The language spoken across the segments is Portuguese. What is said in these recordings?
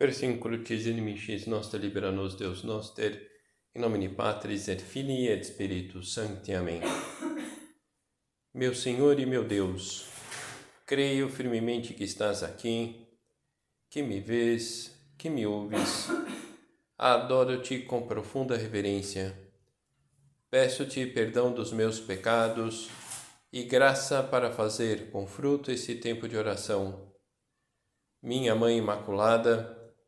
Versicolo que inimicis nostra libera nos Deus noster, in nomine Patris et Filii et Spiritus Sancti. Amém. Meu Senhor e meu Deus, creio firmemente que estás aqui, que me vês, que me ouves. Adoro-te com profunda reverência. Peço-te perdão dos meus pecados e graça para fazer com fruto esse tempo de oração. Minha Mãe Imaculada,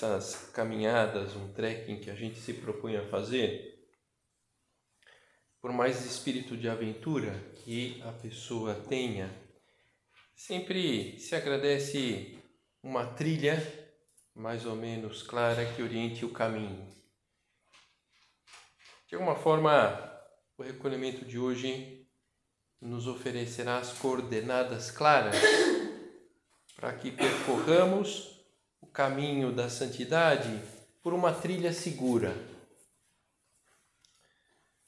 essas caminhadas, um trekking que a gente se propõe a fazer, por mais espírito de aventura que a pessoa tenha, sempre se agradece uma trilha mais ou menos clara que oriente o caminho. De alguma forma, o recolhimento de hoje nos oferecerá as coordenadas claras para que percorramos caminho da santidade por uma trilha segura.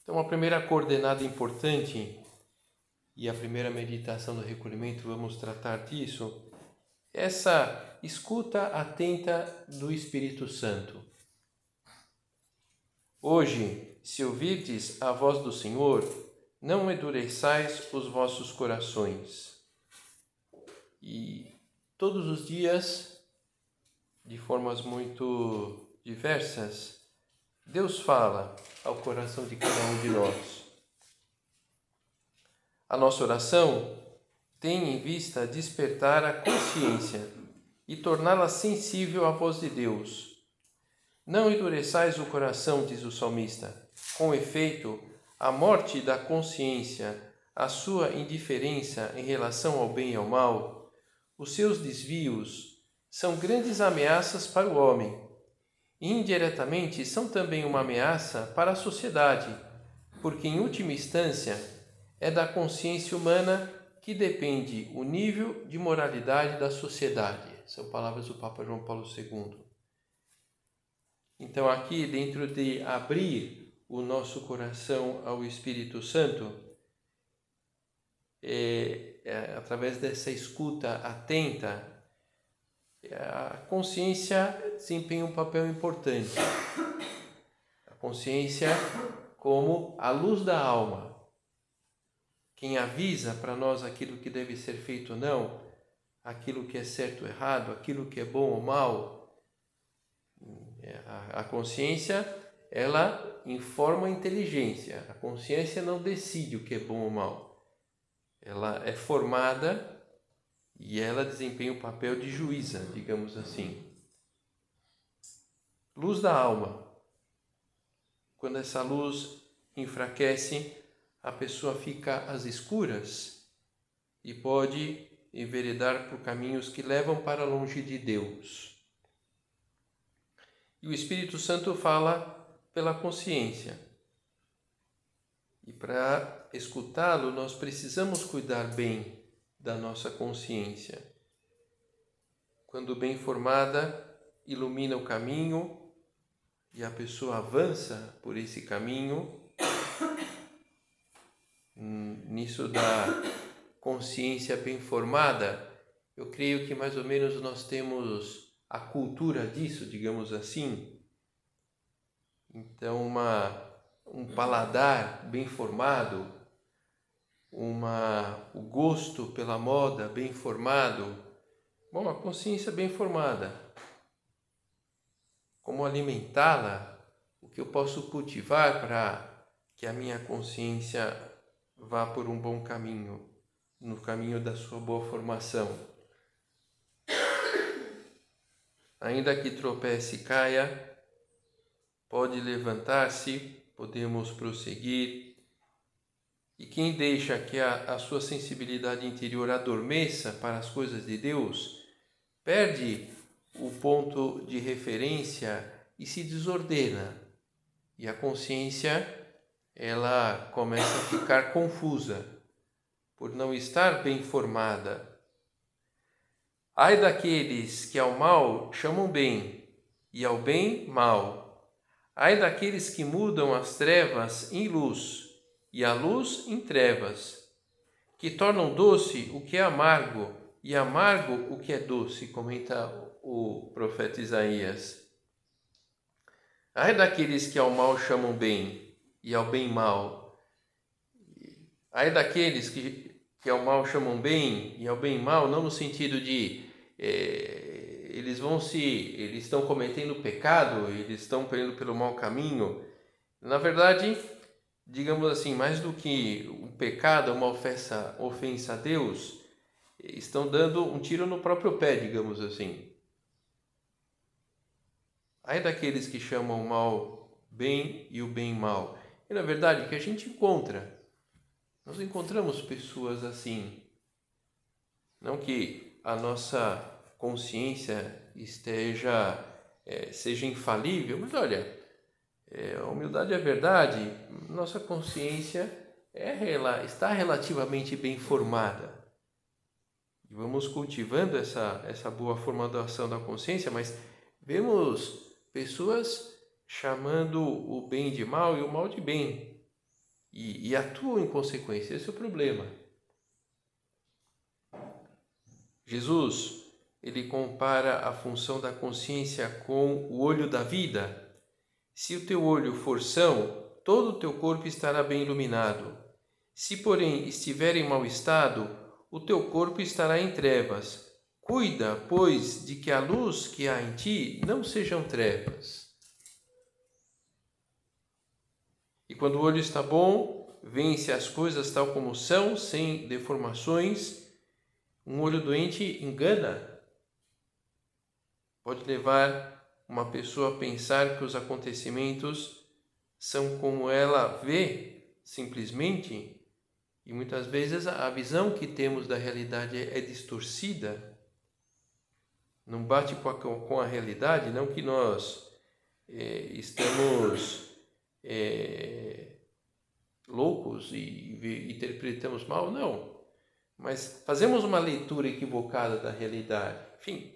Então, a primeira coordenada importante e a primeira meditação do recolhimento, vamos tratar disso, essa escuta atenta do Espírito Santo. Hoje, se ouvirdes a voz do Senhor, não endureçais os vossos corações. E todos os dias de formas muito diversas, Deus fala ao coração de cada um de nós. A nossa oração tem em vista despertar a consciência e torná-la sensível à voz de Deus. Não endureçais o coração, diz o salmista. Com efeito, a morte da consciência, a sua indiferença em relação ao bem e ao mal, os seus desvios, são grandes ameaças para o homem. E, indiretamente, são também uma ameaça para a sociedade, porque, em última instância, é da consciência humana que depende o nível de moralidade da sociedade. São palavras do Papa João Paulo II. Então, aqui, dentro de abrir o nosso coração ao Espírito Santo, é, é, através dessa escuta atenta, a consciência desempenha um papel importante. A consciência como a luz da alma. Quem avisa para nós aquilo que deve ser feito ou não, aquilo que é certo ou errado, aquilo que é bom ou mal. A consciência, ela informa a inteligência. A consciência não decide o que é bom ou mal. Ela é formada e ela desempenha o papel de juíza, digamos assim. Luz da alma. Quando essa luz enfraquece, a pessoa fica às escuras e pode enveredar por caminhos que levam para longe de Deus. E o Espírito Santo fala pela consciência. E para escutá-lo, nós precisamos cuidar bem da nossa consciência. Quando bem formada, ilumina o caminho e a pessoa avança por esse caminho. Nisso da consciência bem formada, eu creio que mais ou menos nós temos a cultura disso, digamos assim. Então, uma, um paladar bem formado, uma, o gosto pela moda bem formado, bom, a consciência bem formada. Como alimentá-la? O que eu posso cultivar para que a minha consciência vá por um bom caminho, no caminho da sua boa formação? Ainda que tropece e caia, pode levantar-se, podemos prosseguir e quem deixa que a, a sua sensibilidade interior adormeça para as coisas de Deus, perde o ponto de referência e se desordena. E a consciência ela começa a ficar confusa por não estar bem formada. Ai daqueles que ao mal chamam bem e ao bem mal. Ai daqueles que mudam as trevas em luz e a luz em trevas, que tornam doce o que é amargo e amargo o que é doce, comenta o profeta Isaías. Ai daqueles que ao mal chamam bem e ao bem mal. Ai daqueles que, que ao mal chamam bem e ao bem mal, não no sentido de é, eles vão se, eles estão cometendo pecado, eles estão indo pelo mau caminho. Na verdade, digamos assim, mais do que um pecado, uma ofensa, ofensa a Deus, estão dando um tiro no próprio pé, digamos assim. Ai daqueles que chamam o mal bem e o bem mal. E na verdade, o que a gente encontra, nós encontramos pessoas assim. Não que a nossa consciência esteja, é, seja infalível, mas olha, é, a humildade é verdade, nossa consciência é, está relativamente bem formada. Vamos cultivando essa, essa boa formação da consciência, mas vemos pessoas chamando o bem de mal e o mal de bem. E, e atuam em consequência. Esse é o problema. Jesus, ele compara a função da consciência com o olho da vida. Se o teu olho for são, todo o teu corpo estará bem iluminado. Se, porém, estiver em mau estado, o teu corpo estará em trevas. Cuida, pois, de que a luz que há em ti não sejam trevas. E quando o olho está bom, vence as coisas tal como são, sem deformações. Um olho doente engana. Pode levar uma pessoa pensar que os acontecimentos são como ela vê, simplesmente, e muitas vezes a visão que temos da realidade é distorcida não bate com a, com a realidade, não que nós é, estamos é, loucos e, e interpretamos mal, não. Mas fazemos uma leitura equivocada da realidade. Enfim,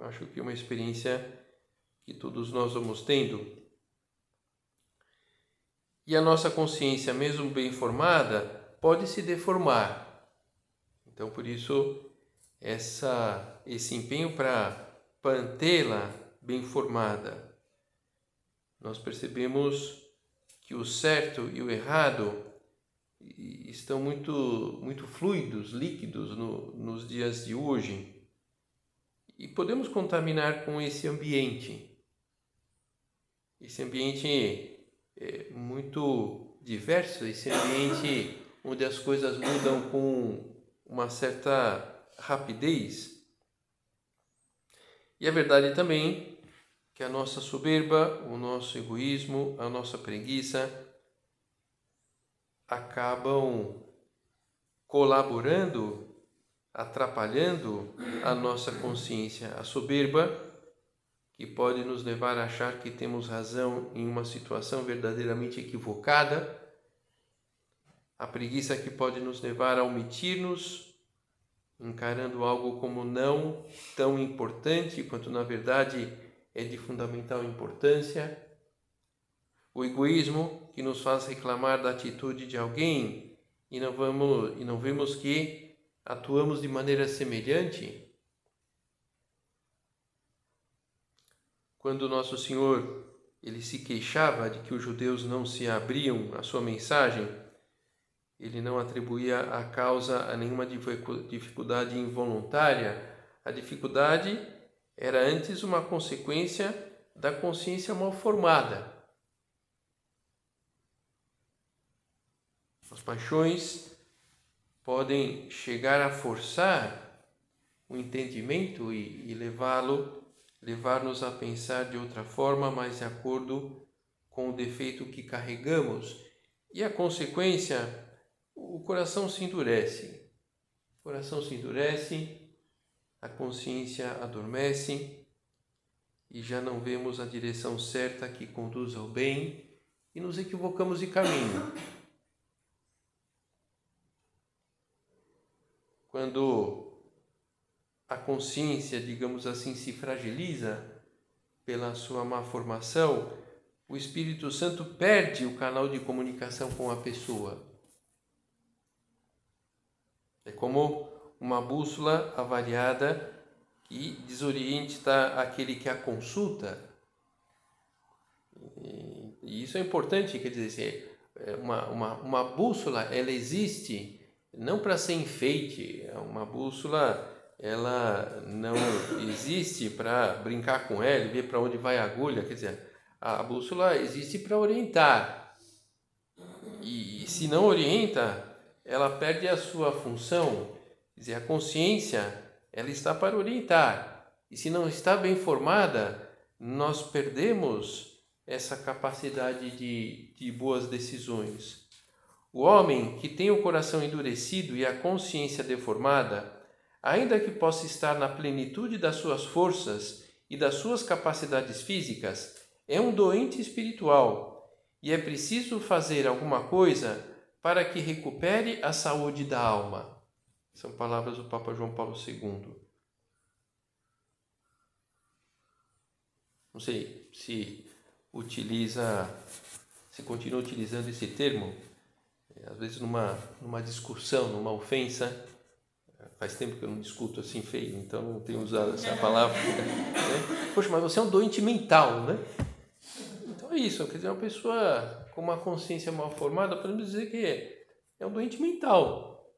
acho que é uma experiência que todos nós vamos tendo. E a nossa consciência, mesmo bem formada, pode se deformar. Então, por isso, essa, esse empenho para mantê-la bem formada. Nós percebemos que o certo e o errado estão muito, muito fluidos, líquidos no, nos dias de hoje. E podemos contaminar com esse ambiente. Esse ambiente é muito diverso, esse ambiente onde as coisas mudam com uma certa rapidez. E é verdade também que a nossa soberba, o nosso egoísmo, a nossa preguiça acabam colaborando, atrapalhando a nossa consciência. A soberba que pode nos levar a achar que temos razão em uma situação verdadeiramente equivocada, a preguiça que pode nos levar a omitir-nos encarando algo como não tão importante quanto na verdade é de fundamental importância. O egoísmo que nos faz reclamar da atitude de alguém e não vamos e não vemos que atuamos de maneira semelhante. Quando nosso Senhor ele se queixava de que os judeus não se abriam à sua mensagem, ele não atribuía a causa a nenhuma dificuldade involuntária. A dificuldade era antes uma consequência da consciência mal formada. As paixões podem chegar a forçar o entendimento e, e levá-lo, levar-nos a pensar de outra forma, mas de acordo com o defeito que carregamos. E a consequência o coração se endurece. O coração se endurece, a consciência adormece e já não vemos a direção certa que conduz ao bem e nos equivocamos de caminho. Quando a consciência, digamos assim, se fragiliza pela sua má formação, o Espírito Santo perde o canal de comunicação com a pessoa. É como uma bússola avariada que desorienta aquele que a consulta. E isso é importante, quer dizer, é uma, uma, uma bússola, ela existe não para ser enfeite, é uma bússola ela não existe para brincar com ela e ver para onde vai a agulha, quer dizer, a bússola existe para orientar. E, e se não orienta, ela perde a sua função. Quer dizer, a consciência, ela está para orientar. E se não está bem formada, nós perdemos essa capacidade de, de boas decisões. O homem que tem o coração endurecido e a consciência deformada, ainda que possa estar na plenitude das suas forças e das suas capacidades físicas, é um doente espiritual e é preciso fazer alguma coisa para que recupere a saúde da alma. São palavras do Papa João Paulo II. Não sei se utiliza, se continua utilizando esse termo, às vezes numa, numa discussão, numa ofensa, faz tempo que eu não discuto assim feio, então não tenho usado essa palavra. Né? Poxa, mas você é um doente mental, né? Então é isso, quer dizer, uma pessoa com uma consciência mal formada, podemos dizer que é um doente mental.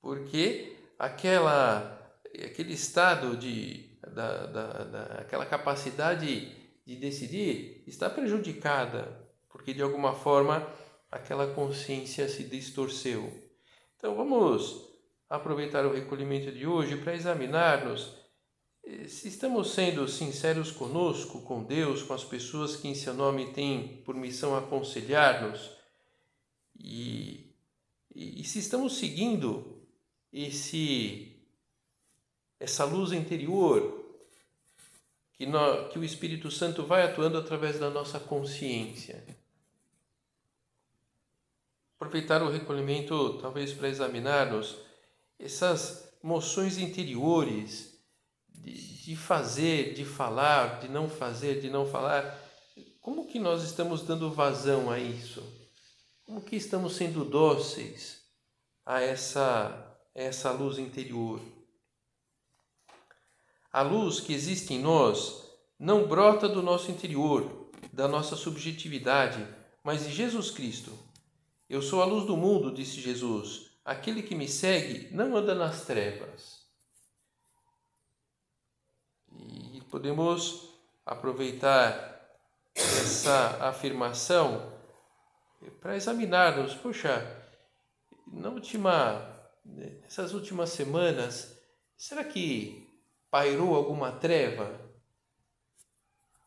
Porque aquela, aquele estado de, da, da, da, aquela capacidade de decidir está prejudicada, porque de alguma forma aquela consciência se distorceu. Então vamos aproveitar o recolhimento de hoje para examinar-nos se estamos sendo sinceros conosco, com Deus, com as pessoas que em seu nome têm por missão aconselhar-nos, e, e, e, se estamos seguindo esse, essa luz interior que, nós, que o Espírito Santo vai atuando através da nossa consciência. Aproveitar o recolhimento, talvez, para examinarmos essas moções interiores de, de fazer, de falar, de não fazer, de não falar, como que nós estamos dando vazão a isso? Como que estamos sendo dóceis a essa, a essa luz interior? A luz que existe em nós não brota do nosso interior, da nossa subjetividade, mas de Jesus Cristo. Eu sou a luz do mundo, disse Jesus. Aquele que me segue não anda nas trevas. E podemos aproveitar essa afirmação para examinarmos, poxa, na última, nessas últimas semanas, será que pairou alguma treva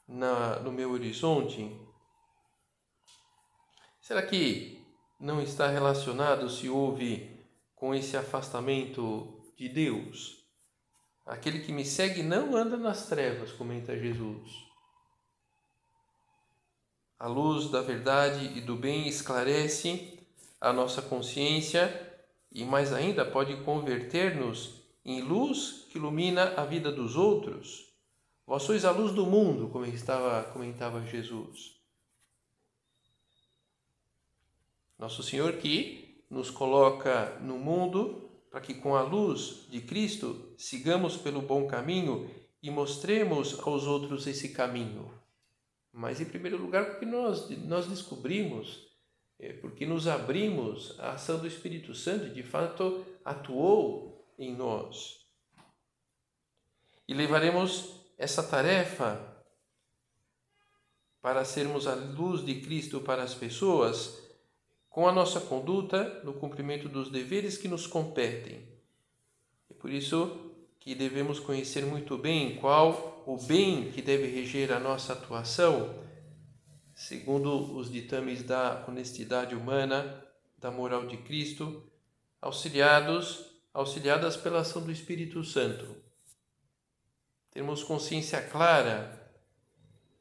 na, no meu horizonte? Será que não está relacionado se houve com esse afastamento de Deus? Aquele que me segue não anda nas trevas, comenta Jesus. A luz da verdade e do bem esclarece a nossa consciência e, mais ainda, pode converter-nos em luz que ilumina a vida dos outros. Vós sois a luz do mundo, como estava, comentava Jesus. Nosso Senhor que nos coloca no mundo para que com a luz de Cristo sigamos pelo bom caminho e mostremos aos outros esse caminho. Mas, em primeiro lugar, porque nós, nós descobrimos, é, porque nos abrimos à ação do Espírito Santo, de fato atuou em nós. E levaremos essa tarefa para sermos a luz de Cristo para as pessoas com a nossa conduta no cumprimento dos deveres que nos competem. É por isso que devemos conhecer muito bem qual o bem que deve reger a nossa atuação, segundo os ditames da honestidade humana, da moral de Cristo, auxiliados, auxiliadas pela ação do Espírito Santo. termos consciência clara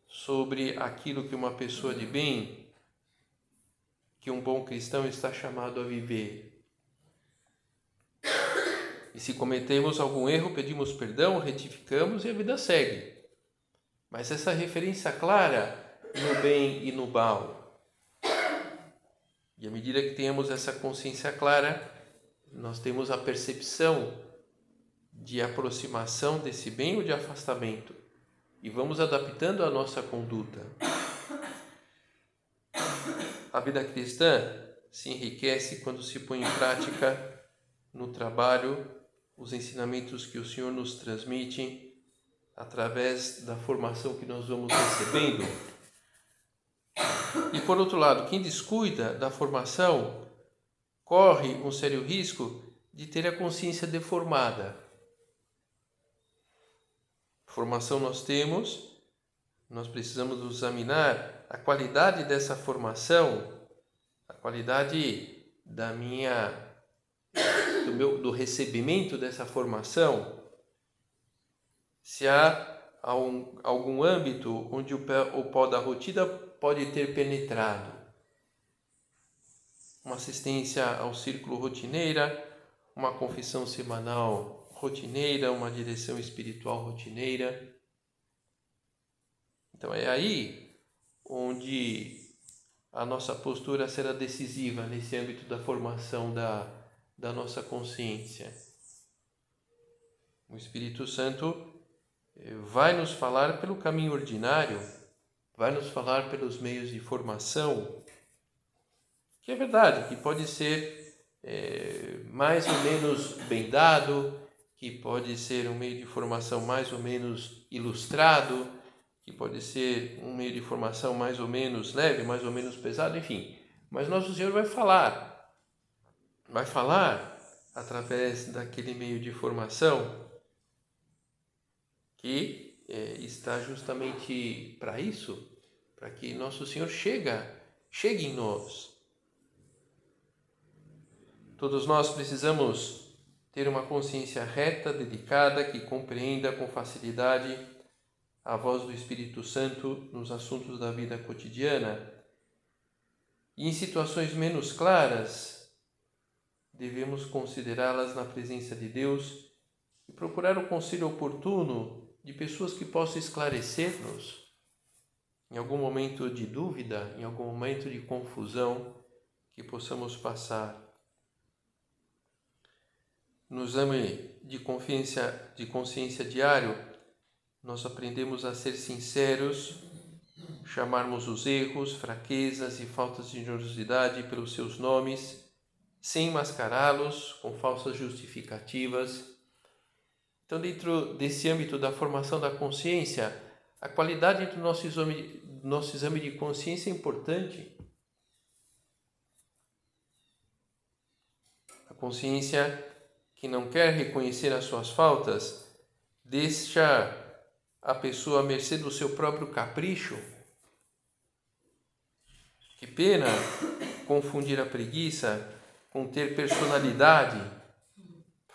sobre aquilo que uma pessoa de bem, que um bom cristão está chamado a viver. E se cometemos algum erro, pedimos perdão, retificamos e a vida segue. Mas essa referência clara no bem e no mal. E à medida que tenhamos essa consciência clara, nós temos a percepção de aproximação desse bem ou de afastamento e vamos adaptando a nossa conduta. A vida cristã se enriquece quando se põe em prática no trabalho os ensinamentos que o Senhor nos transmite através da formação que nós vamos recebendo. E por outro lado, quem descuida da formação corre um sério risco de ter a consciência deformada Formação nós temos, nós precisamos examinar a qualidade dessa formação, a qualidade da minha do meu do recebimento dessa formação. Se há algum, algum âmbito onde o, o pó da rotina pode ter penetrado. Uma assistência ao círculo rotineira, uma confissão semanal rotineira, uma direção espiritual rotineira. Então é aí onde a nossa postura será decisiva nesse âmbito da formação da, da nossa consciência. O Espírito Santo eh, vai nos falar pelo caminho ordinário, vai nos falar pelos meios de formação, que é verdade, que pode ser é, mais ou menos bem dado, que pode ser um meio de formação mais ou menos ilustrado, que pode ser um meio de formação mais ou menos leve, mais ou menos pesado, enfim. Mas nosso Senhor vai falar, vai falar através daquele meio de formação que é, está justamente para isso, para que nosso Senhor chega, chegue em nós. Todos nós precisamos ter uma consciência reta, dedicada, que compreenda com facilidade a voz do Espírito Santo nos assuntos da vida cotidiana. E em situações menos claras, devemos considerá-las na presença de Deus e procurar o conselho oportuno de pessoas que possam esclarecer-nos em algum momento de dúvida, em algum momento de confusão que possamos passar no exame de consciência, de consciência diário, nós aprendemos a ser sinceros, chamarmos os erros, fraquezas e faltas de generosidade pelos seus nomes, sem mascará-los com falsas justificativas. Então, dentro desse âmbito da formação da consciência, a qualidade do nosso exame, nosso exame de consciência é importante. A consciência que não quer reconhecer as suas faltas, deixa a pessoa à mercê do seu próprio capricho. Que pena confundir a preguiça com ter personalidade.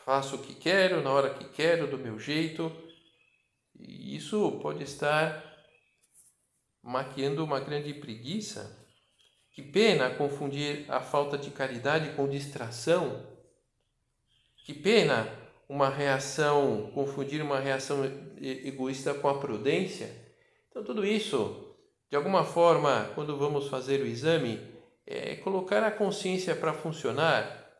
Faço o que quero, na hora que quero, do meu jeito. E isso pode estar maquiando uma grande preguiça. Que pena confundir a falta de caridade com distração. Que pena uma reação, confundir uma reação egoísta com a prudência. Então, tudo isso, de alguma forma, quando vamos fazer o exame, é colocar a consciência para funcionar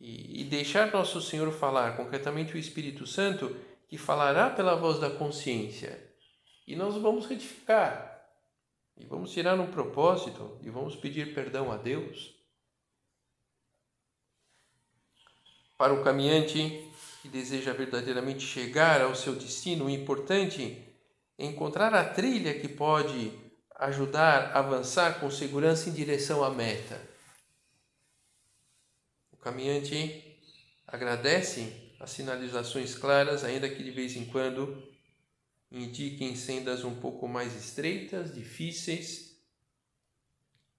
e, e deixar Nosso Senhor falar, concretamente o Espírito Santo, que falará pela voz da consciência. E nós vamos retificar. E vamos tirar um propósito e vamos pedir perdão a Deus. Para o caminhante que deseja verdadeiramente chegar ao seu destino, o importante é encontrar a trilha que pode ajudar a avançar com segurança em direção à meta. O caminhante agradece as sinalizações claras, ainda que de vez em quando indiquem sendas um pouco mais estreitas, difíceis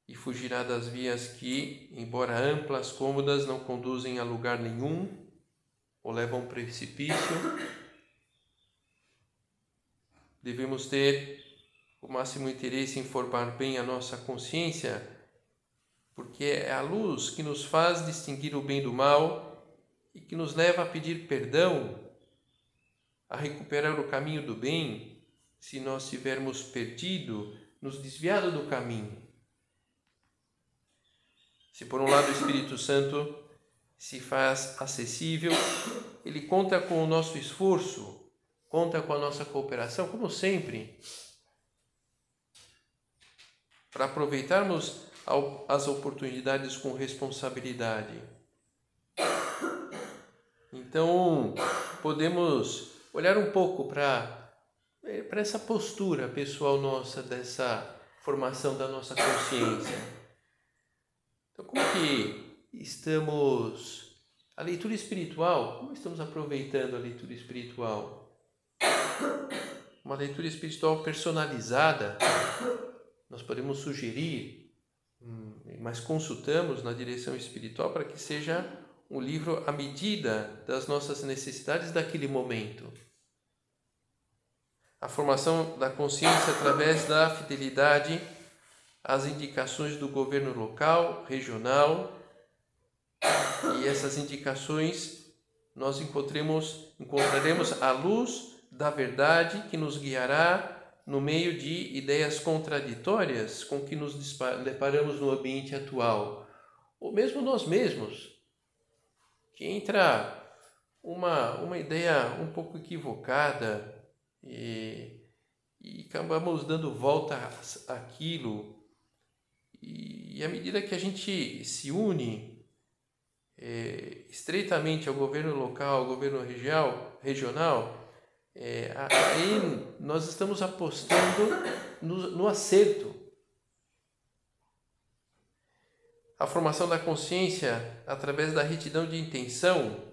e fugirá das vias que, embora amplas, cômodas, não conduzem a lugar nenhum ou levam a um precipício. devemos ter o máximo interesse em formar bem a nossa consciência, porque é a luz que nos faz distinguir o bem do mal e que nos leva a pedir perdão, a recuperar o caminho do bem, se nós tivermos perdido, nos desviado do caminho. Se por um lado o Espírito Santo se faz acessível, ele conta com o nosso esforço, conta com a nossa cooperação, como sempre, para aproveitarmos as oportunidades com responsabilidade. Então, podemos olhar um pouco para para essa postura pessoal nossa dessa formação da nossa consciência. Então, como que estamos a leitura espiritual? Como estamos aproveitando a leitura espiritual? Uma leitura espiritual personalizada nós podemos sugerir, hum, mas consultamos na direção espiritual para que seja um livro à medida das nossas necessidades daquele momento. A formação da consciência através da fidelidade às indicações do governo local, regional, e essas indicações nós encontremos, encontraremos a luz da verdade que nos guiará no meio de ideias contraditórias com que nos deparamos no ambiente atual, ou mesmo nós mesmos, que entra uma, uma ideia um pouco equivocada e, e acabamos dando volta àquilo. E, e à medida que a gente se une é, estreitamente ao governo local, ao governo regional, regional é, aí nós estamos apostando no, no acerto. A formação da consciência através da retidão de intenção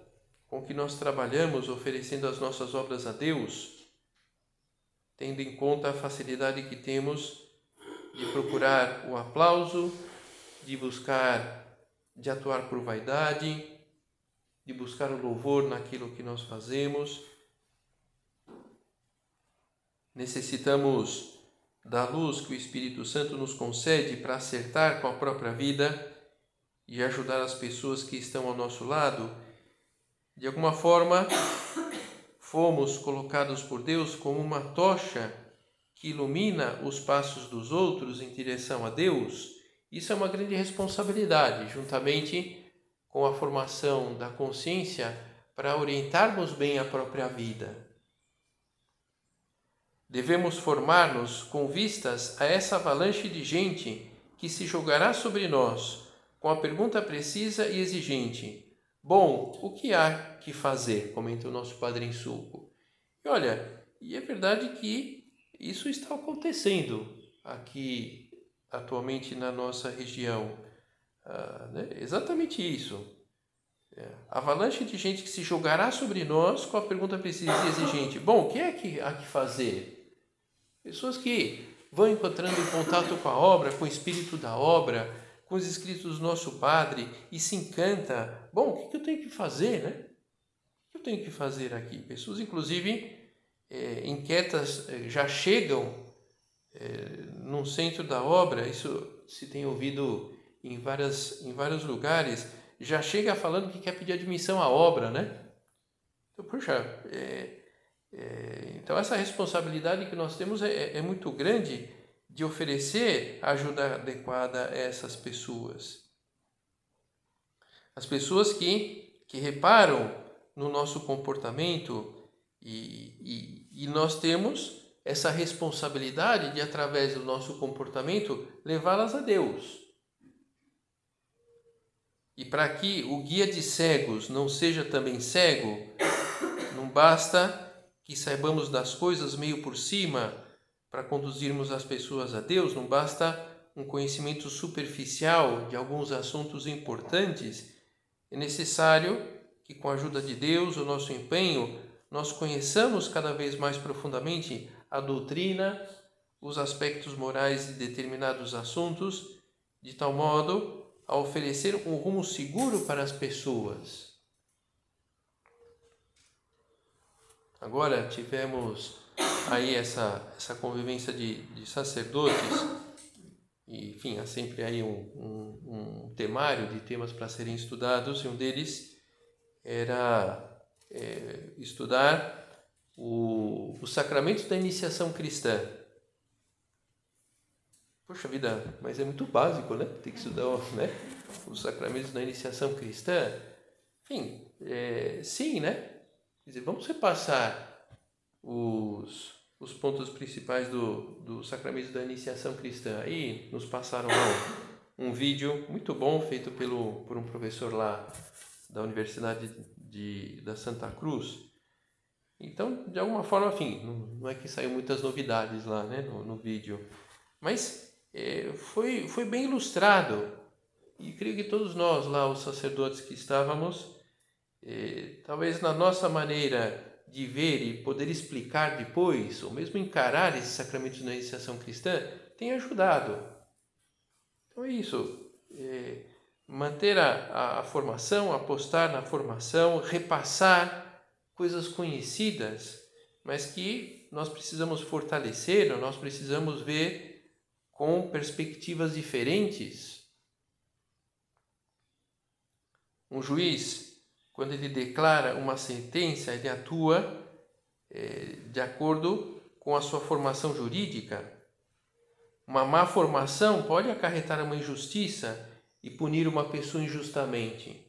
com que nós trabalhamos oferecendo as nossas obras a Deus, tendo em conta a facilidade que temos de procurar o aplauso, de buscar, de atuar por vaidade, de buscar o louvor naquilo que nós fazemos Necessitamos da luz que o Espírito Santo nos concede para acertar com a própria vida e ajudar as pessoas que estão ao nosso lado. De alguma forma, fomos colocados por Deus como uma tocha que ilumina os passos dos outros em direção a Deus. Isso é uma grande responsabilidade, juntamente com a formação da consciência para orientarmos bem a própria vida. Devemos formar-nos com vistas a essa avalanche de gente que se jogará sobre nós com a pergunta precisa e exigente: Bom, o que há que fazer? comenta o nosso Padre em Sulco. E olha, e é verdade que isso está acontecendo aqui atualmente na nossa região. Ah, né? Exatamente isso. É. Avalanche de gente que se jogará sobre nós com a pergunta precisa e exigente: Bom, o que é que há que fazer? Pessoas que vão encontrando em contato com a obra, com o espírito da obra, com os escritos do nosso Padre e se encanta. Bom, o que eu tenho que fazer, né? O que eu tenho que fazer aqui? Pessoas, inclusive, é, inquietas é, já chegam é, no centro da obra, isso se tem ouvido em, várias, em vários lugares, já chega falando que quer pedir admissão à obra, né? Então, puxa, é, é, então, essa responsabilidade que nós temos é, é muito grande de oferecer ajuda adequada a essas pessoas. As pessoas que, que reparam no nosso comportamento e, e, e nós temos essa responsabilidade de, através do nosso comportamento, levá-las a Deus. E para que o guia de cegos não seja também cego, não basta que saibamos das coisas meio por cima para conduzirmos as pessoas a Deus, não basta um conhecimento superficial de alguns assuntos importantes. É necessário que, com a ajuda de Deus, o nosso empenho, nós conheçamos cada vez mais profundamente a doutrina, os aspectos morais de determinados assuntos, de tal modo a oferecer um rumo seguro para as pessoas. Agora tivemos aí essa, essa convivência de, de sacerdotes, e, enfim, há sempre aí um, um, um temário de temas para serem estudados, e um deles era é, estudar o, os sacramentos da iniciação cristã. Poxa vida, mas é muito básico, né? Tem que estudar né? os sacramentos da iniciação cristã. Enfim, é, sim, né? Quer dizer, vamos repassar os, os pontos principais do, do sacramento da iniciação cristã. Aí nos passaram um, um vídeo muito bom feito pelo, por um professor lá da Universidade de, da Santa Cruz. Então, de alguma forma, enfim, não, é que saiu muitas novidades lá né, no, no vídeo, mas é, foi, foi bem ilustrado. E creio que todos nós lá, os sacerdotes que estávamos, é, talvez na nossa maneira de ver e poder explicar depois, ou mesmo encarar esses sacramentos na iniciação cristã, tem ajudado. Então é isso. É, manter a, a formação, apostar na formação, repassar coisas conhecidas, mas que nós precisamos fortalecer, nós precisamos ver com perspectivas diferentes. Um juiz, quando ele declara uma sentença, ele atua é, de acordo com a sua formação jurídica. Uma má formação pode acarretar uma injustiça e punir uma pessoa injustamente.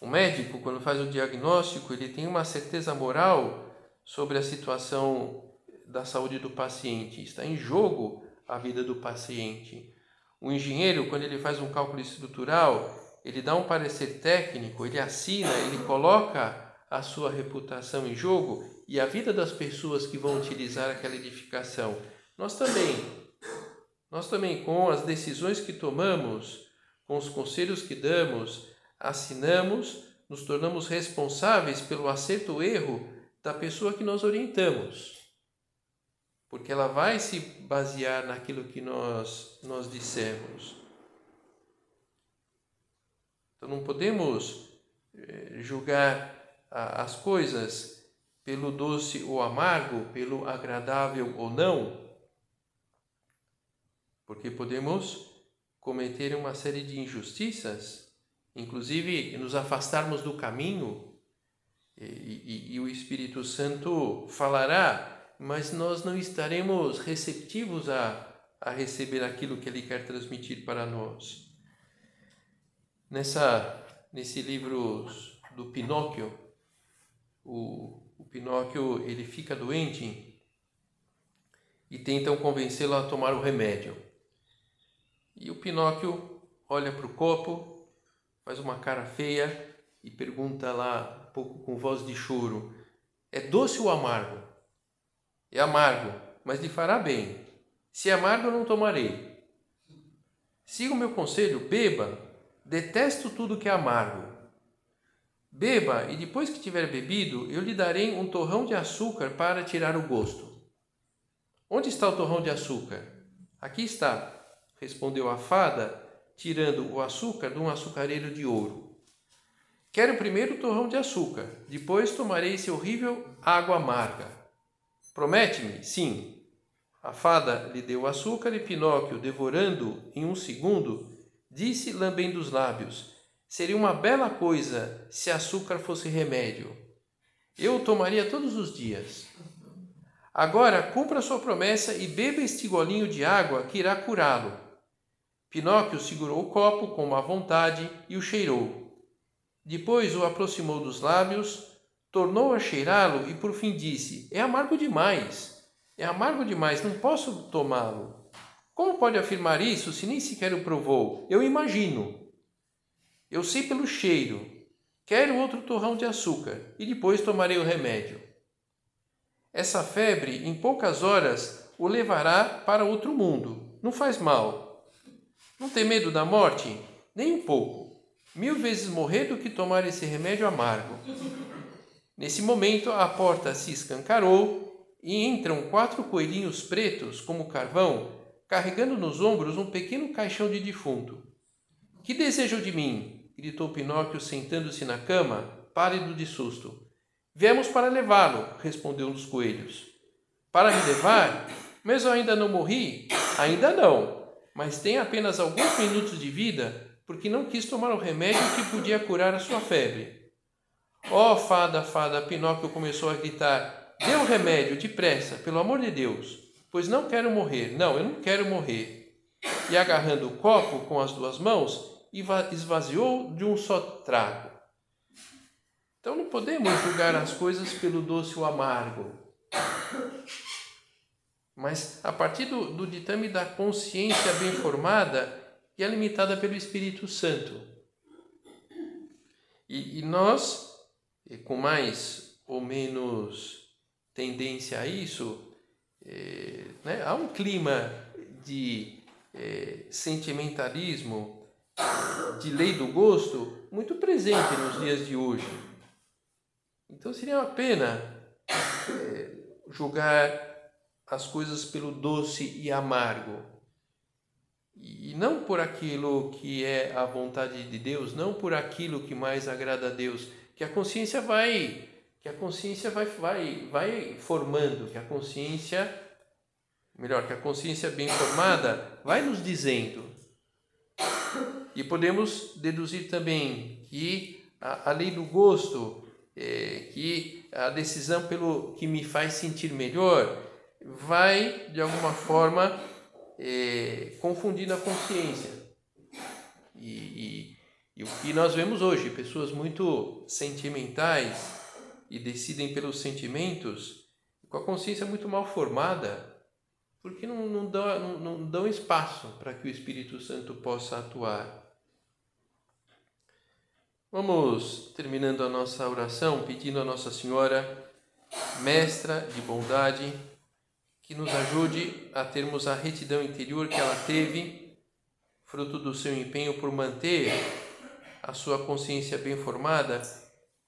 O médico, quando faz o diagnóstico, ele tem uma certeza moral sobre a situação da saúde do paciente. Está em jogo a vida do paciente. O engenheiro, quando ele faz um cálculo estrutural, ele dá um parecer técnico, ele assina, ele coloca a sua reputação em jogo e a vida das pessoas que vão utilizar aquela edificação. Nós também nós também, com as decisões que tomamos, com os conselhos que damos, assinamos, nos tornamos responsáveis pelo acerto ou erro da pessoa que nós orientamos. Porque ela vai se basear naquilo que nós, nós dissemos. Então não podemos eh, julgar as coisas pelo doce ou amargo, pelo agradável ou não porque podemos cometer uma série de injustiças, inclusive nos afastarmos do caminho, e, e, e o Espírito Santo falará, mas nós não estaremos receptivos a, a receber aquilo que ele quer transmitir para nós. Nessa, nesse livro do Pinóquio, o, o Pinóquio ele fica doente e tentam convencê-lo a tomar o remédio. E o Pinóquio olha para o copo, faz uma cara feia e pergunta lá, um pouco com voz de choro: É doce ou amargo? É amargo, mas lhe fará bem. Se é amargo, não tomarei. Siga o meu conselho, beba. Detesto tudo que é amargo. Beba, e depois que tiver bebido, eu lhe darei um torrão de açúcar para tirar o gosto. Onde está o torrão de açúcar? Aqui está, respondeu a fada, tirando o açúcar de um açucareiro de ouro. Quero primeiro o torrão de açúcar, depois tomarei esse horrível água amarga. Promete-me? Sim. A fada lhe deu o açúcar e Pinóquio, devorando em um segundo, disse, lambendo os lábios: Seria uma bela coisa se açúcar fosse remédio. Eu o tomaria todos os dias. Agora cumpra sua promessa e beba este golinho de água que irá curá-lo. Pinóquio segurou o copo com má vontade e o cheirou. Depois o aproximou dos lábios, tornou a cheirá-lo e por fim disse: É amargo demais. É amargo demais, não posso tomá-lo. Como pode afirmar isso se nem sequer o provou? Eu imagino. Eu sei pelo cheiro. Quero outro torrão de açúcar e depois tomarei o remédio. Essa febre, em poucas horas, o levará para outro mundo. Não faz mal. Não tem medo da morte? Nem um pouco. Mil vezes morrer do que tomar esse remédio amargo. Nesse momento, a porta se escancarou e entram quatro coelhinhos pretos, como carvão, carregando nos ombros um pequeno caixão de defunto. Que desejam de mim? gritou Pinóquio, sentando-se na cama, pálido de susto. Viemos para levá-lo, respondeu um dos coelhos. para me levar? Mesmo eu ainda não morri? Ainda não, mas tem apenas alguns minutos de vida porque não quis tomar o remédio que podia curar a sua febre. Oh, fada, fada, Pinóquio começou a gritar: Dê o remédio, depressa, pelo amor de Deus, pois não quero morrer. Não, eu não quero morrer. E agarrando o copo com as duas mãos, esvaziou de um só trago. Então não podemos julgar as coisas pelo doce ou amargo. Mas a partir do, do ditame da consciência bem formada, que é limitada pelo Espírito Santo. E, e nós, com mais ou menos tendência a isso, é, né, há um clima de é, sentimentalismo, de lei do gosto, muito presente nos dias de hoje. Então seria uma pena é, julgar as coisas pelo doce e amargo. E não por aquilo que é a vontade de Deus, não por aquilo que mais agrada a Deus, que a consciência vai, que a consciência vai, vai, vai formando, que a consciência, melhor, que a consciência bem formada vai nos dizendo. E podemos deduzir também que a, a lei do gosto, é, que a decisão pelo que me faz sentir melhor, vai, de alguma forma, é, confundindo a consciência. E, e, e, o que nós vemos hoje, pessoas muito sentimentais e decidem pelos sentimentos, com a consciência muito mal formada, porque não, não, dão, não, não dão espaço para que o Espírito Santo possa atuar. Vamos terminando a nossa oração pedindo a Nossa Senhora, Mestra de bondade, que nos ajude a termos a retidão interior que ela teve, fruto do seu empenho por manter a sua consciência bem formada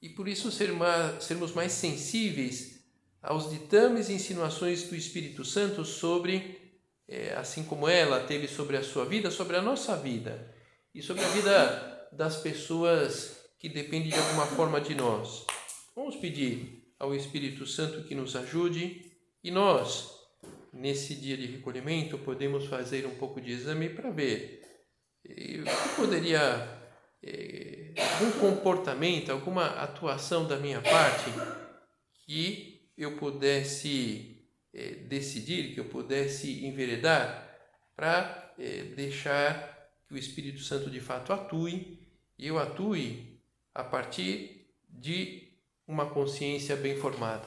e por isso sermos mais sensíveis aos ditames e insinuações do Espírito Santo sobre, é, assim como ela teve sobre a sua vida, sobre a nossa vida e sobre a vida das pessoas que dependem de alguma forma de nós. Vamos pedir ao Espírito Santo que nos ajude e nós nesse dia de recolhimento, podemos fazer um pouco de exame para ver o que poderia, é, algum comportamento, alguma atuação da minha parte que eu pudesse é, decidir, que eu pudesse enveredar para é, deixar que o Espírito Santo de fato atue e eu atue a partir de uma consciência bem formada.